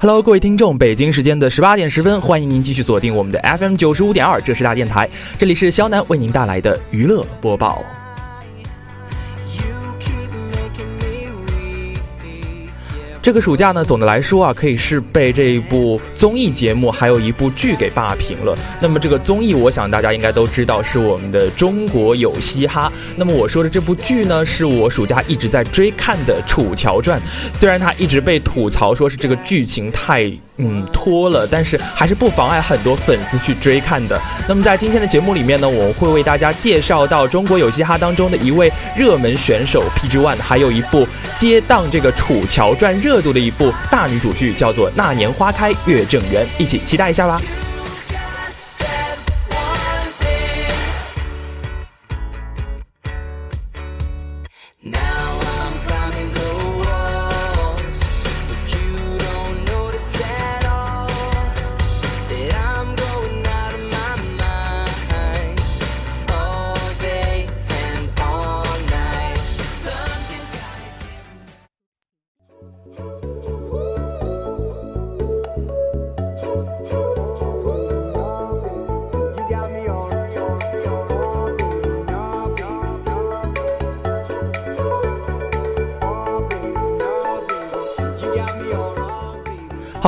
Hello，各位听众，北京时间的十八点十分，欢迎您继续锁定我们的 FM 九十五点二，浙师大电台，这里是肖楠为您带来的娱乐播报。这个暑假呢，总的来说啊，可以是被这一部综艺节目还有一部剧给霸屏了。那么这个综艺，我想大家应该都知道，是我们的《中国有嘻哈》。那么我说的这部剧呢，是我暑假一直在追看的《楚乔传》。虽然它一直被吐槽说是这个剧情太……嗯，脱了，但是还是不妨碍很多粉丝去追看的。那么在今天的节目里面呢，我会为大家介绍到中国有嘻哈当中的一位热门选手 PG One，还有一部接档这个《楚乔传》热度的一部大女主剧，叫做《那年花开月正圆》，一起期待一下吧。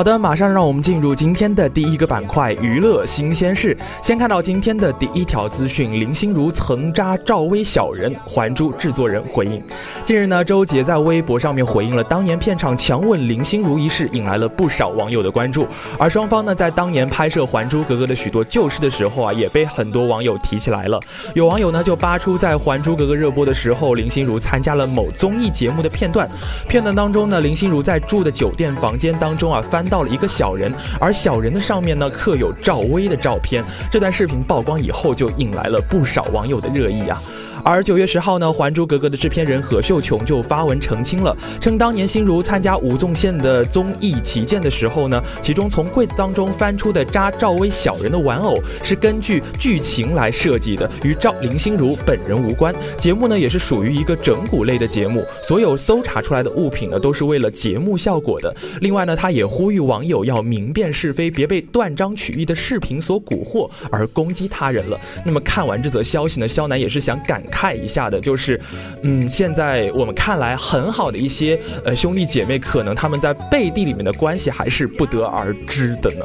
好的，马上让我们进入今天的第一个板块——娱乐新鲜事。先看到今天的第一条资讯：林心如曾扎赵薇小人，《还珠》制作人回应。近日呢，周杰在微博上面回应了当年片场强吻林心如一事，引来了不少网友的关注。而双方呢，在当年拍摄《还珠格格》的许多旧事的时候啊，也被很多网友提起来了。有网友呢就扒出在《还珠格格》热播的时候，林心如参加了某综艺节目的片段。片段当中呢，林心如在住的酒店房间当中啊，翻。到了一个小人，而小人的上面呢刻有赵薇的照片。这段视频曝光以后，就引来了不少网友的热议啊。而九月十号呢，《还珠格格》的制片人何秀琼就发文澄清了，称当年心如参加吴宗宪的综艺《旗舰》的时候呢，其中从柜子当中翻出的扎赵薇小人的玩偶是根据剧情来设计的，与赵林心如本人无关。节目呢也是属于一个整蛊类的节目，所有搜查出来的物品呢都是为了节目效果的。另外呢，他也呼吁网友要明辨是非，别被断章取义的视频所蛊惑而攻击他人了。那么看完这则消息呢，肖楠也是想感。看一下的，就是，嗯，现在我们看来很好的一些呃兄弟姐妹，可能他们在背地里面的关系还是不得而知的呢。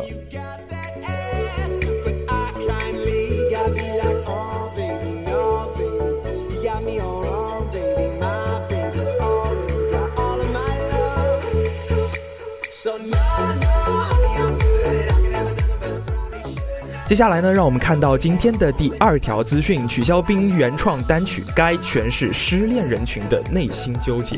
接下来呢，让我们看到今天的第二条资讯：曲肖冰原创单曲《该》诠释失恋人群的内心纠结。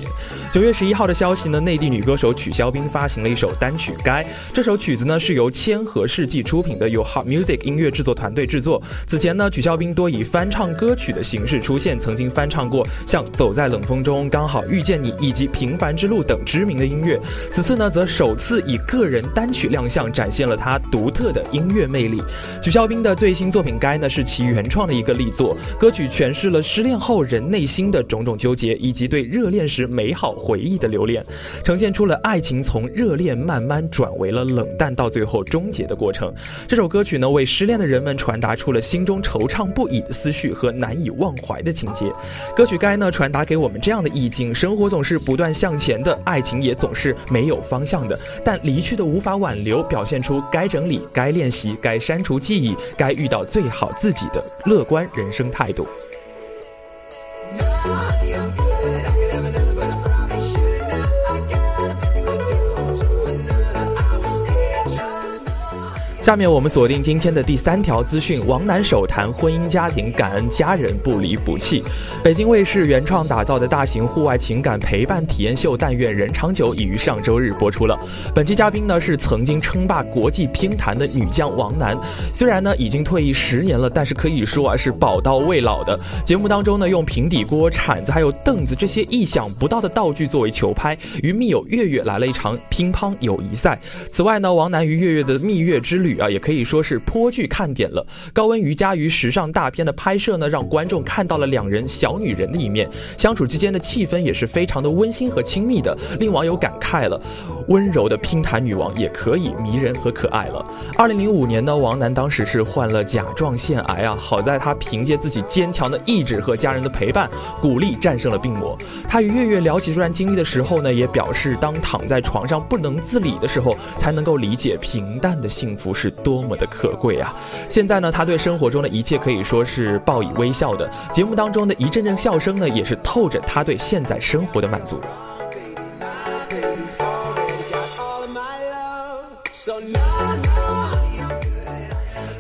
九月十一号的消息呢，内地女歌手曲肖冰发行了一首单曲《该》。这首曲子呢是由千和世纪出品的，由 Hot Music 音乐制作团队制作。此前呢，曲肖冰多以翻唱歌曲的形式出现，曾经翻唱过像《走在冷风中》《刚好遇见你》以及《平凡之路》等知名的音乐。此次呢，则首次以个人单曲亮相，展现了他独特的音乐魅力。曲肖冰的最新作品《该》呢，是其原创的一个力作。歌曲诠释了失恋后人内心的种种纠结，以及对热恋时美好回忆的留恋，呈现出了爱情从热恋慢慢转为了冷淡，到最后终结的过程。这首歌曲呢，为失恋的人们传达出了心中惆怅不已的思绪和难以忘怀的情节。歌曲《该》呢，传达给我们这样的意境：生活总是不断向前的，爱情也总是没有方向的，但离去的无法挽留，表现出该整理、该练习、该删除。记忆该遇到最好自己的乐观人生态度。下面我们锁定今天的第三条资讯：王楠首谈婚姻家庭，感恩家人不离不弃。北京卫视原创打造的大型户外情感陪伴体验秀《但愿人长久》已于上周日播出了。本期嘉宾呢是曾经称霸国际乒坛的女将王楠，虽然呢已经退役十年了，但是可以说啊是宝刀未老的。节目当中呢用平底锅、铲子还有凳子这些意想不到的道具作为球拍，与密友月月来了一场乒乓友谊赛。此外呢，王楠与月月的蜜月之旅。啊，也可以说是颇具看点了。高温瑜伽与时尚大片的拍摄呢，让观众看到了两人小女人的一面，相处之间的气氛也是非常的温馨和亲密的，令网友感慨了：温柔的乒坛女王也可以迷人和可爱了。二零零五年呢，王楠当时是患了甲状腺癌啊，好在她凭借自己坚强的意志和家人的陪伴鼓励，战胜了病魔。她与月月聊起这段经历的时候呢，也表示，当躺在床上不能自理的时候，才能够理解平淡的幸福是。是多么的可贵啊！现在呢，他对生活中的一切可以说是报以微笑的。节目当中的一阵阵笑声呢，也是透着他对现在生活的满足。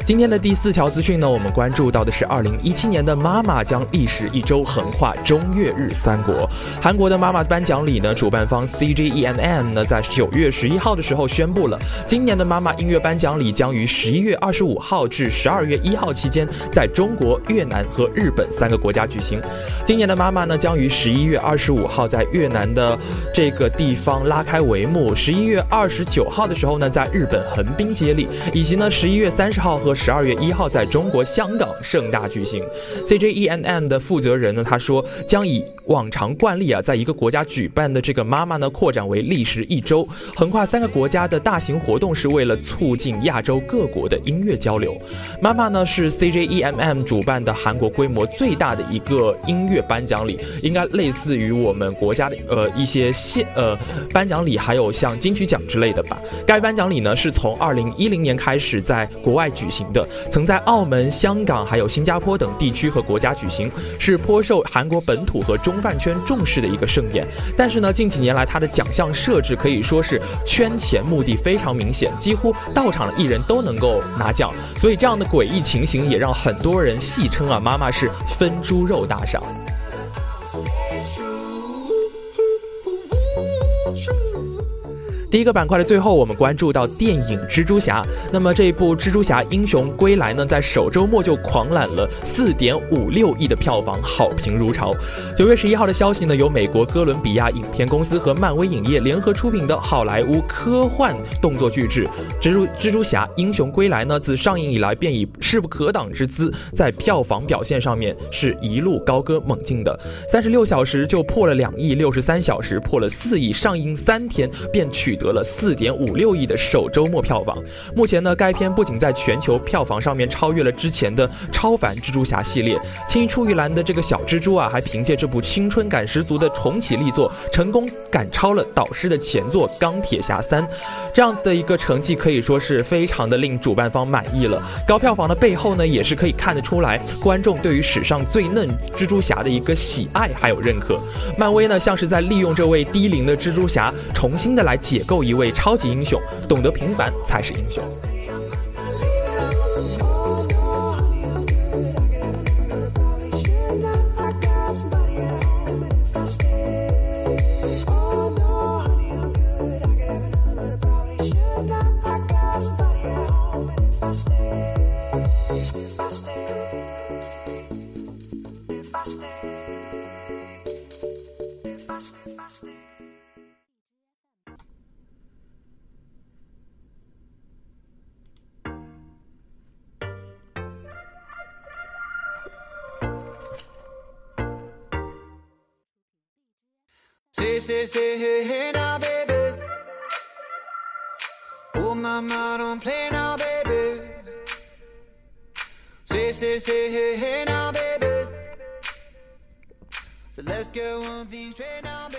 今天的第四条资讯呢，我们关注到的是二零一七年的妈妈将历时一周横跨中越日三国。韩国的妈妈颁奖礼呢，主办方 CJENM 呢，在九月十一号的时候宣布了，今年的妈妈音乐颁奖礼将于十一月二十五号至十二月一号期间，在中国、越南和日本三个国家举行。今年的妈妈呢，将于十一月二十五号在越南的这个地方拉开帷幕，十一月二十九号的时候呢，在日本横滨接力，以及呢十一月三十号和十二月一号在中国香港盛大举行，CJENM 的负责人呢，他说将以往常惯例啊，在一个国家举办的这个妈妈呢，扩展为历时一周，横跨三个国家的大型活动，是为了促进亚洲各国的音乐交流。妈妈呢是 CJENM 主办的韩国规模最大的一个音乐颁奖礼，应该类似于我们国家的呃一些现呃颁奖礼，还有像金曲奖之类的吧。该颁奖礼呢是从二零一零年开始在国外举行。的曾在澳门、香港还有新加坡等地区和国家举行，是颇受韩国本土和中饭圈重视的一个盛宴。但是呢，近几年来它的奖项设置可以说是圈钱目的非常明显，几乎到场的艺人都能够拿奖。所以这样的诡异情形也让很多人戏称啊，妈妈是分猪肉大赏。第一个板块的最后，我们关注到电影《蜘蛛侠》。那么这一部《蜘蛛侠：英雄归来》呢，在首周末就狂揽了四点五六亿的票房，好评如潮。九月十一号的消息呢，由美国哥伦比亚影片公司和漫威影业联合出品的好莱坞科幻动作巨制《蜘蛛蜘蛛侠：英雄归来》呢，自上映以来便以势不可挡之姿，在票房表现上面是一路高歌猛进的。三十六小时就破了两亿，六十三小时破了四亿，上映三天便取。得了四点五六亿的首周末票房。目前呢，该片不仅在全球票房上面超越了之前的超凡蜘蛛侠系列，青出于蓝的这个小蜘蛛啊，还凭借这部青春感十足的重启力作，成功赶超了导师的前作《钢铁侠三》。这样子的一个成绩可以说是非常的令主办方满意了。高票房的背后呢，也是可以看得出来观众对于史上最嫩蜘蛛侠的一个喜爱还有认可。漫威呢，像是在利用这位低龄的蜘蛛侠，重新的来解。够一位超级英雄，懂得平凡才是英雄。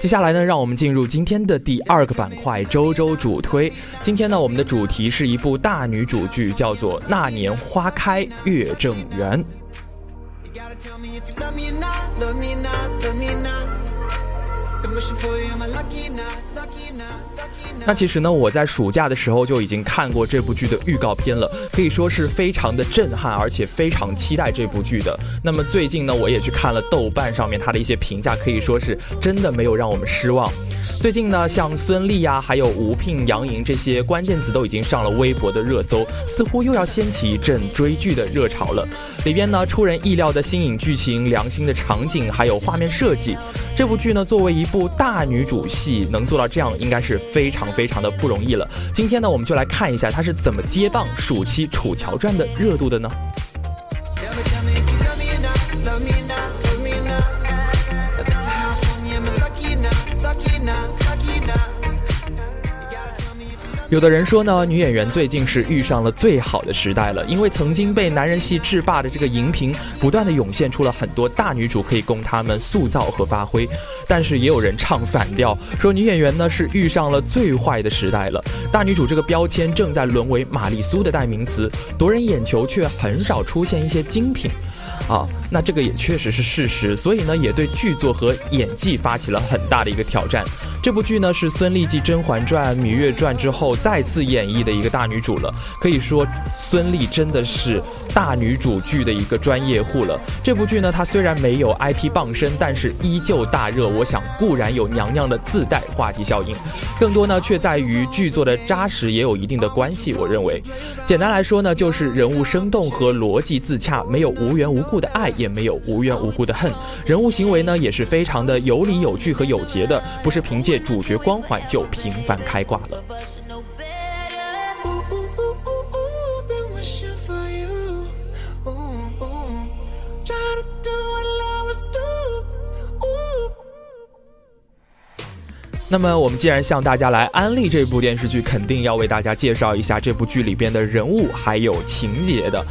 接下来呢，让我们进入今天的第二个板块——周周主推。今天呢，我们的主题是一部大女主剧，叫做《那年花开月正圆》。那其实呢，我在暑假的时候就已经看过这部剧的预告片了，可以说是非常的震撼，而且非常期待这部剧的。那么最近呢，我也去看了豆瓣上面它的一些评价，可以说是真的没有让我们失望。最近呢，像孙俪呀，还有吴聘、杨颖这些关键词都已经上了微博的热搜，似乎又要掀起一阵追剧的热潮了。里边呢，出人意料的新颖剧情、良心的场景，还有画面设计。这部剧呢，作为一部大女主戏，能做到这样，应该是非常非常的不容易了。今天呢，我们就来看一下它是怎么接棒暑期《楚乔传》的热度的呢？有的人说呢，女演员最近是遇上了最好的时代了，因为曾经被男人戏制霸的这个荧屏，不断的涌现出了很多大女主可以供他们塑造和发挥。但是也有人唱反调，说女演员呢是遇上了最坏的时代了，大女主这个标签正在沦为玛丽苏的代名词，夺人眼球却很少出现一些精品。啊，那这个也确实是事实，所以呢，也对剧作和演技发起了很大的一个挑战。这部剧呢是孙俪继《甄嬛传》《芈月传》之后再次演绎的一个大女主了，可以说孙俪真的是大女主剧的一个专业户了。这部剧呢，它虽然没有 IP 傍身，但是依旧大热。我想固然有娘娘的自带话题效应，更多呢却在于剧作的扎实也有一定的关系。我认为，简单来说呢，就是人物生动和逻辑自洽，没有无缘无故。的爱也没有无缘无故的恨，人物行为呢也是非常的有理有据和有节的，不是凭借主角光环就频繁开挂了。那么我们既然向大家来安利这部电视剧，肯定要为大家介绍一下这部剧里边的人物还有情节的。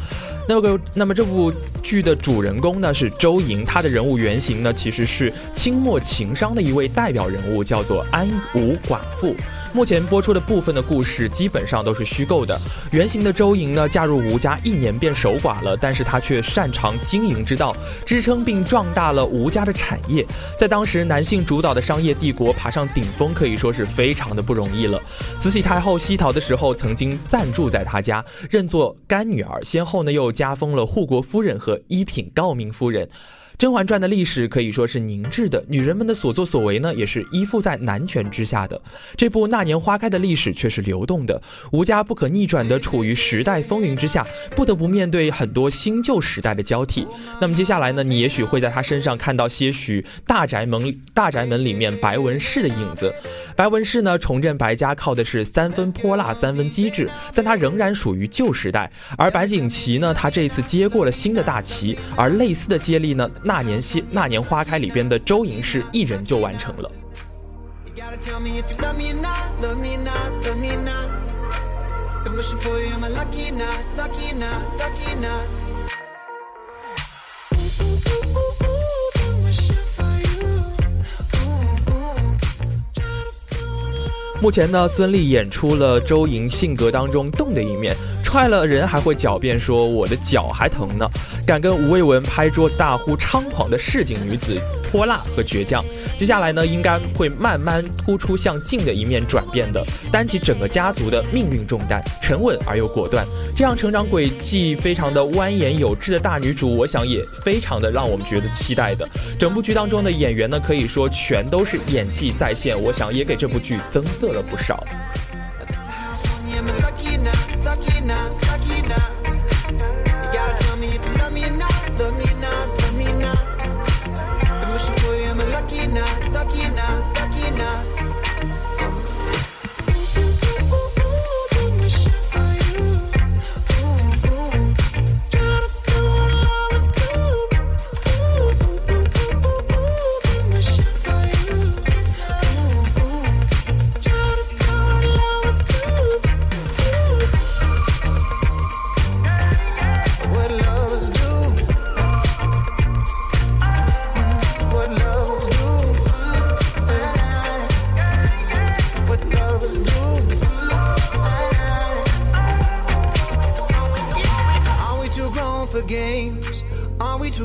那个，那么这部剧的主人公呢是周莹，她的人物原型呢其实是清末情商的一位代表人物，叫做安吴寡妇。目前播出的部分的故事基本上都是虚构的。原型的周莹呢，嫁入吴家一年便守寡了，但是她却擅长经营之道，支撑并壮大了吴家的产业。在当时男性主导的商业帝国爬上顶峰，可以说是非常的不容易了。慈禧太后西逃的时候，曾经暂住在他家，认作干女儿，先后呢又加封了护国夫人和一品诰命夫人。《甄嬛传》的历史可以说是凝滞的，女人们的所作所为呢，也是依附在男权之下的。这部《那年花开》的历史却是流动的，吴家不可逆转的处于时代风云之下，不得不面对很多新旧时代的交替。那么接下来呢，你也许会在他身上看到些许大宅门大宅门里面白文氏的影子。白文氏呢，重振白家靠的是三分泼辣，三分机智，但他仍然属于旧时代。而白景琦呢，他这次接过了新的大旗，而类似的接力呢。那年西《那年花开》里边的周莹是一人就完成了。目前呢，孙俪演出了周莹性格当中动的一面。踹了人还会狡辩说我的脚还疼呢，敢跟吴蔚文拍桌子大呼猖狂的市井女子泼辣和倔强。接下来呢，应该会慢慢突出向静的一面转变的，担起整个家族的命运重担，沉稳而又果断。这样成长轨迹非常的蜿蜒有致的大女主，我想也非常的让我们觉得期待的。整部剧当中的演员呢，可以说全都是演技在线，我想也给这部剧增色了不少。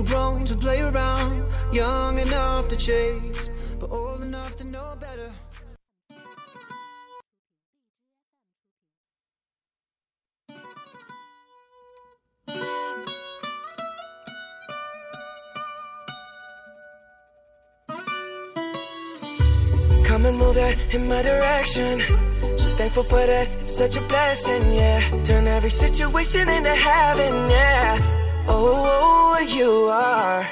too grown to play around, young enough to chase, but old enough to know better. Come and move that in my direction. So thankful for that, it's such a blessing, yeah. Turn every situation into heaven, yeah Oh, you are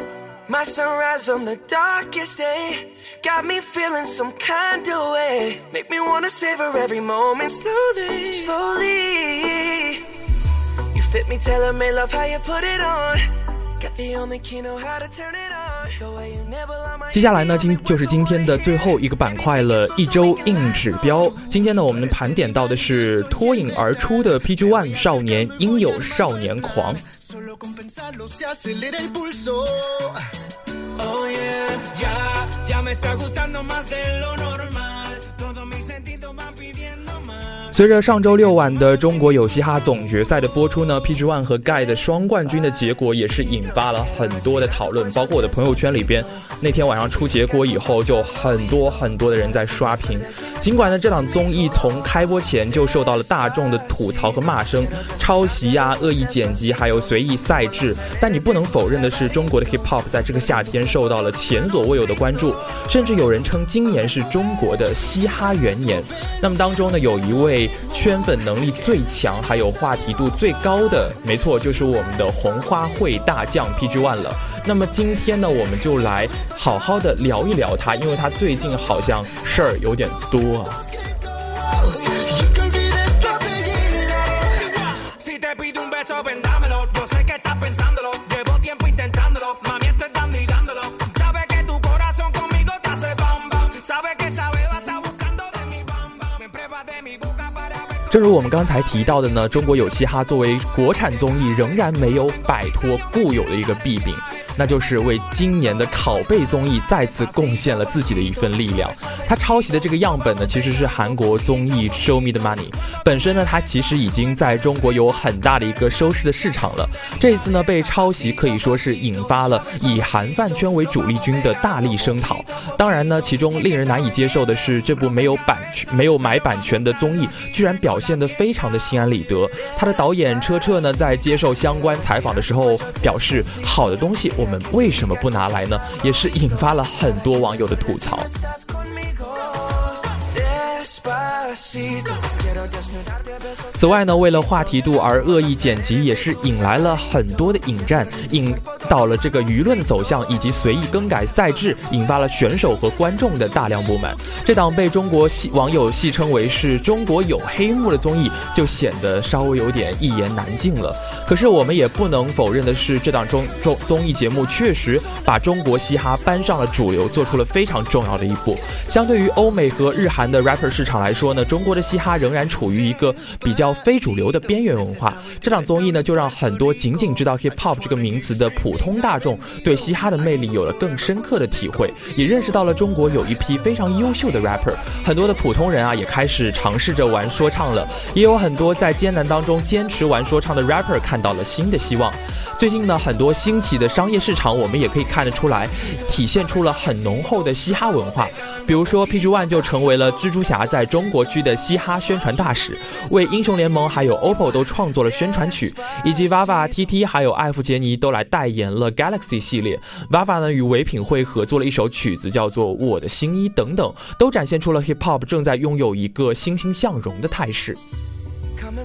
my sunrise on the darkest day. Got me feeling some kind of way. Make me wanna savor every moment slowly, slowly. You fit me, tailor made love how you put it on. Got the only key know how to turn it on. 接下来呢，今就是今天的最后一个板块了，一周硬指标。今天呢，我们盘点到的是脱颖而出的 PG One 少年应有少年狂。Solo con pensarlo se acelera el pulso. Ah, oh yeah, ya, ya me está gustando más de lo normal. 随着上周六晚的中国有嘻哈总决赛的播出呢，PG One 和 Guy 的双冠军的结果也是引发了很多的讨论，包括我的朋友圈里边，那天晚上出结果以后，就很多很多的人在刷屏。尽管呢，这档综艺从开播前就受到了大众的吐槽和骂声，抄袭呀、恶意剪辑，还有随意赛制，但你不能否认的是，中国的 Hip Hop 在这个夏天受到了前所未有的关注，甚至有人称今年是中国的嘻哈元年。那么当中呢，有一位。圈粉能力最强，还有话题度最高的，没错，就是我们的红花会大将 PG One 了。那么今天呢，我们就来好好的聊一聊他，因为他最近好像事儿有点多啊。正如我们刚才提到的呢，中国有嘻哈作为国产综艺，仍然没有摆脱固有的一个弊病。那就是为今年的拷贝综艺再次贡献了自己的一份力量。他抄袭的这个样本呢，其实是韩国综艺《Show Me the Money》。本身呢，它其实已经在中国有很大的一个收视的市场了。这一次呢，被抄袭可以说是引发了以韩饭圈为主力军的大力声讨。当然呢，其中令人难以接受的是，这部没有版权、没有买版权的综艺，居然表现得非常的心安理得。他的导演车澈呢，在接受相关采访的时候表示：“好的东西，我。”们为什么不拿来呢？也是引发了很多网友的吐槽。此外呢，为了话题度而恶意剪辑，也是引来了很多的引战，引导了这个舆论的走向，以及随意更改赛制，引发了选手和观众的大量不满。这档被中国戏网友戏称为是中国有黑幕的综艺，就显得稍微有点一言难尽了。可是我们也不能否认的是，这档综综综艺节目确实把中国嘻哈搬上了主流，做出了非常重要的一步。相对于欧美和日韩的 rapper 市场来说呢，中国的嘻哈仍然处于一个比较非主流的边缘文化。这档综艺呢，就让很多仅仅知道 hip hop 这个名词的普通大众，对嘻哈的魅力有了更深刻的体会，也认识到了中国有一批非常优秀的 rapper。很多的普通人啊，也开始尝试着玩说唱了。也有很多在艰难当中坚持玩说唱的 rapper 看到了新的希望。最近呢，很多兴起的商业市场，我们也可以看得出来，体现出了很浓厚的嘻哈文化。比如说，PG One 就成为了蜘蛛侠在中国区的嘻哈宣传大使，为英雄联盟还有 OPPO 都创作了宣传曲，以及 VAVA、TT 还有艾弗杰尼都来代言了 Galaxy 系列。VAVA 呢与唯品会合作了一首曲子，叫做《我的新衣》等等，都展现出了 Hip Hop 正在拥有一个欣欣向荣的态势。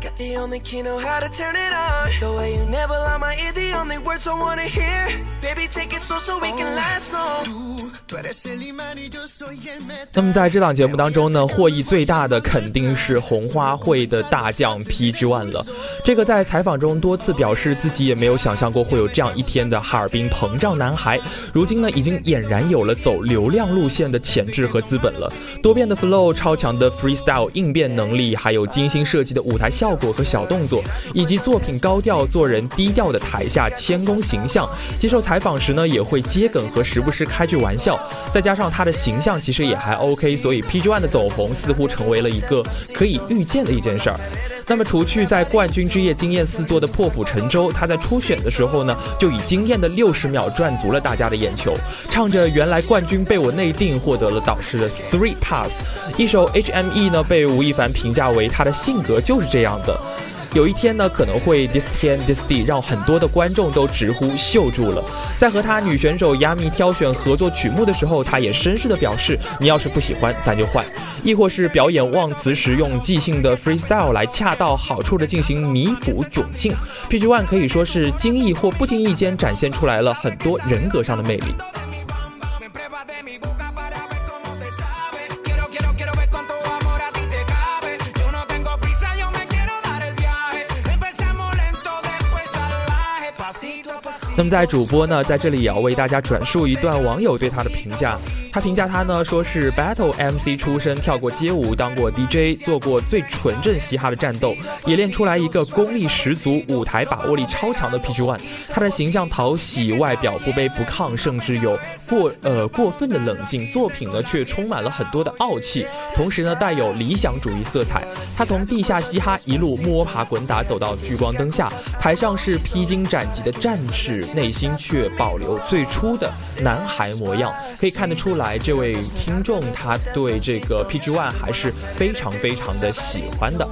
Got the only key know how to turn it on. The way you never lie my ear, the only words I wanna hear. Baby, take it slow so we can oh. last long. 那么在这档节目当中呢，获益最大的肯定是红花会的大将 PG One 了。这个在采访中多次表示自己也没有想象过会有这样一天的哈尔滨膨胀男孩，如今呢已经俨然有了走流量路线的潜质和资本了。多变的 flow、超强的 freestyle 应变能力，还有精心设计的舞台效果和小动作，以及作品高调、做人低调的台下谦恭形象。接受采访时呢，也会接梗和时不时开句玩笑。再加上他的形象其实也还 OK，所以 PG One 的走红似乎成为了一个可以预见的一件事儿。那么除去在冠军之夜惊艳四座的破釜沉舟，他在初选的时候呢，就以惊艳的六十秒赚足了大家的眼球，唱着原来冠军被我内定，获得了导师的 Three Pass，一首 HME 呢被吴亦凡评价为他的性格就是这样的。有一天呢，可能会 this 天 this day，让很多的观众都直呼秀住了。在和他女选手 Yami 挑选合作曲目的时候，他也绅士的表示：“你要是不喜欢，咱就换。”亦或是表演忘词时用即兴的 freestyle 来恰到好处的进行弥补窘境。PG One 可以说是经意或不经意间展现出来了很多人格上的魅力。那么在主播呢，在这里也要为大家转述一段网友对他的评价。他评价他呢，说是 battle MC 出身，跳过街舞，当过 DJ，做过最纯正嘻哈的战斗，也练出来一个功力十足、舞台把握力超强的 PG One。他的形象讨喜，外表不卑不亢，甚至有过呃过分的冷静。作品呢，却充满了很多的傲气，同时呢，带有理想主义色彩。他从地下嘻哈一路摸爬滚打，走到聚光灯下，台上是披荆斩棘的战士，内心却保留最初的男孩模样，可以看得出来。来，这位听众他对这个 PG One 还是非常非常的喜欢的。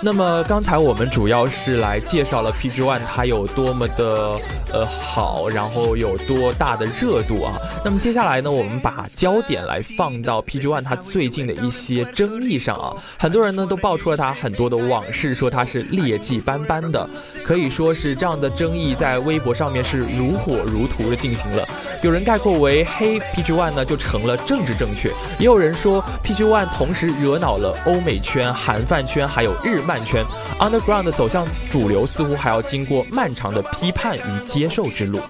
那么刚才我们主要是来介绍了 PG One 它有多么的。呃，好，然后有多大的热度啊？那么接下来呢，我们把焦点来放到 PG One 他最近的一些争议上啊。很多人呢都爆出了他很多的往事，说他是劣迹斑斑的，可以说是这样的争议在微博上面是如火如荼的进行了。有人概括为黑 PG One 呢就成了政治正确，也有人说 PG One 同时惹恼了欧美圈、韩饭圈还有日漫圈，Underground 走向主流似乎还要经过漫长的批判与。接受之路。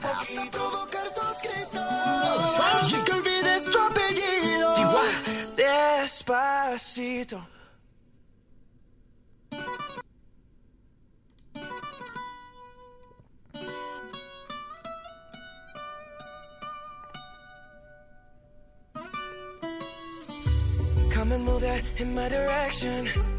Come and move that in my direction.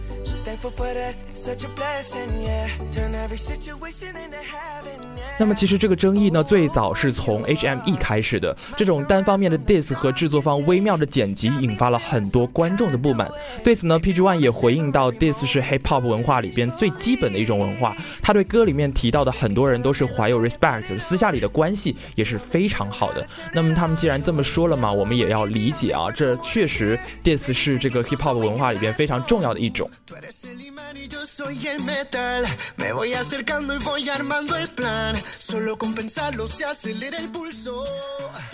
那么其实这个争议呢，最早是从 HME 开始的。这种单方面的 diss 和制作方微妙的剪辑，引发了很多观众的不满。对此呢，PG One 也回应到，diss 是 hip hop 文化里边最基本的一种文化。他对歌里面提到的很多人都是怀有 respect，私下里的关系也是非常好的。那么他们既然这么说了嘛，我们也要理解啊，这确实 diss 是这个 hip hop 文化里边非常重要的一种。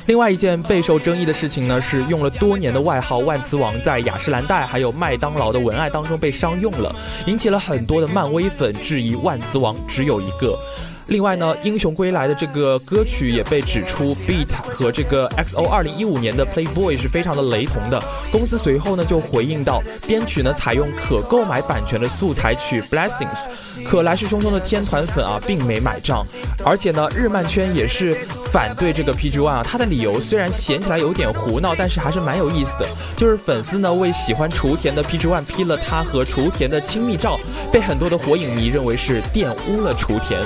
另外一件备受争议的事情呢，是用了多年的外号“万磁王”在雅诗兰黛还有麦当劳的文案当中被商用了，引起了很多的漫威粉质疑“万磁王”只有一个。另外呢，《英雄归来》的这个歌曲也被指出，beat 和这个 XO 二零一五年的 Playboy 是非常的雷同的。公司随后呢就回应到，编曲呢采用可购买版权的素材曲 Blessings，可来势汹汹的天团粉啊并没买账。而且呢，日漫圈也是反对这个 PG One 啊，他的理由虽然显起来有点胡闹，但是还是蛮有意思的。就是粉丝呢为喜欢雏田的 PG One P 了他和雏田的亲密照，被很多的火影迷认为是玷污了雏田。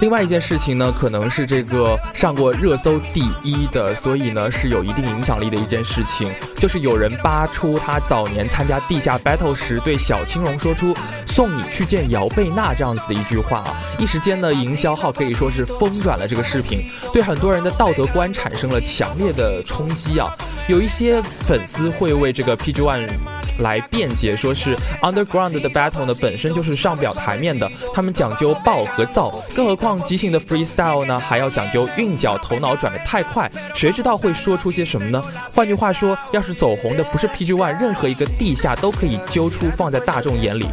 另外一件事情呢，可能是这个上过热搜第一的，所以呢是有一定影响力的一件事情，就是有人扒出他早年参加地下 battle 时对小青龙说出“送你去见姚贝娜”这样子的一句话啊，一时间呢营销号可以说是疯转了这个视频，对很多人的道德观产生了强烈的冲击啊，有一些粉丝会为这个 PG One。来辩解，说是 Underground 的 battle 呢本身就是上不了台面的，他们讲究爆和燥，更何况即兴的 freestyle 呢还要讲究韵脚，头脑转得太快，谁知道会说出些什么呢？换句话说，要是走红的不是 PG One，任何一个地下都可以揪出放在大众眼里。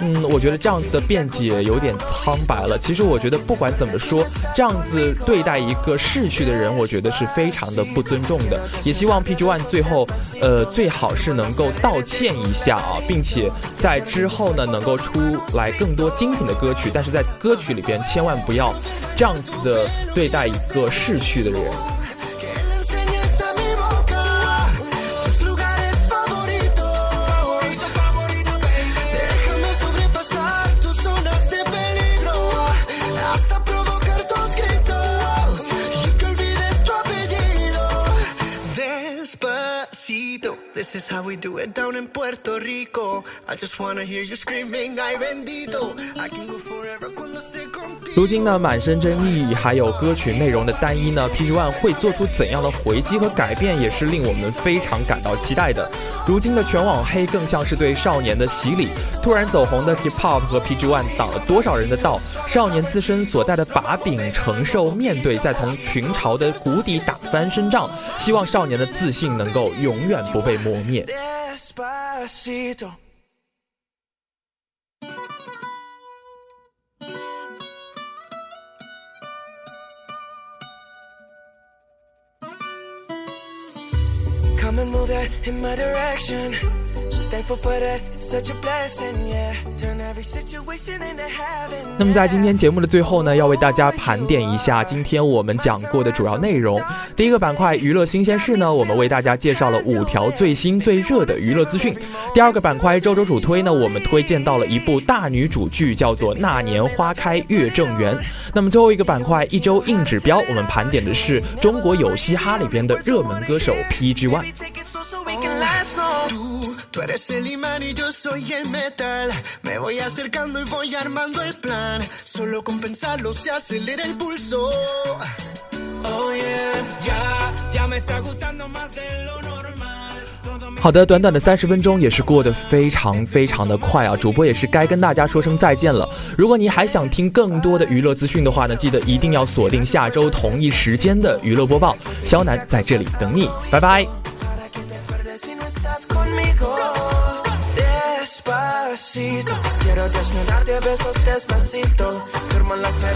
嗯，我觉得这样子的辩解有点苍白了。其实我觉得不管怎么说，这样子对待一个逝去的人，我觉得是非常的不尊重的。也希望 PG One 最后，呃，最好是能够道歉欠一下啊，并且在之后呢，能够出来更多精品的歌曲。但是在歌曲里边，千万不要这样子的对待一个逝去的人。This is how we do it down in Puerto Rico. I just wanna hear you screaming, ay bendito. I can go forever cuando esté. 如今呢，满身争议，还有歌曲内容的单一呢，PG One 会做出怎样的回击和改变，也是令我们非常感到期待的。如今的全网黑更像是对少年的洗礼。突然走红的 Hip Hop 和 PG One 挡了多少人的道？少年自身所带的把柄，承受面对，再从群嘲的谷底打翻身仗。希望少年的自信能够永远不被。磨灭。Come and move that in my direction. 那么在今天节目的最后呢，要为大家盘点一下今天我们讲过的主要内容。第一个板块娱乐新鲜事呢，我们为大家介绍了五条最新最热的娱乐资讯。第二个板块周周主推呢，我们推荐到了一部大女主剧，叫做《那年花开月正圆》。那么最后一个板块一周硬指标，我们盘点的是中国有嘻哈里边的热门歌手 PG One。好的，短短的三十分钟也是过得非常非常的快啊！主播也是该跟大家说声再见了。如果你还想听更多的娱乐资讯的话呢，记得一定要锁定下周同一时间的娱乐播报。肖楠在这里等你，拜拜。Quiero desnudarte a besos despacito. Firmo las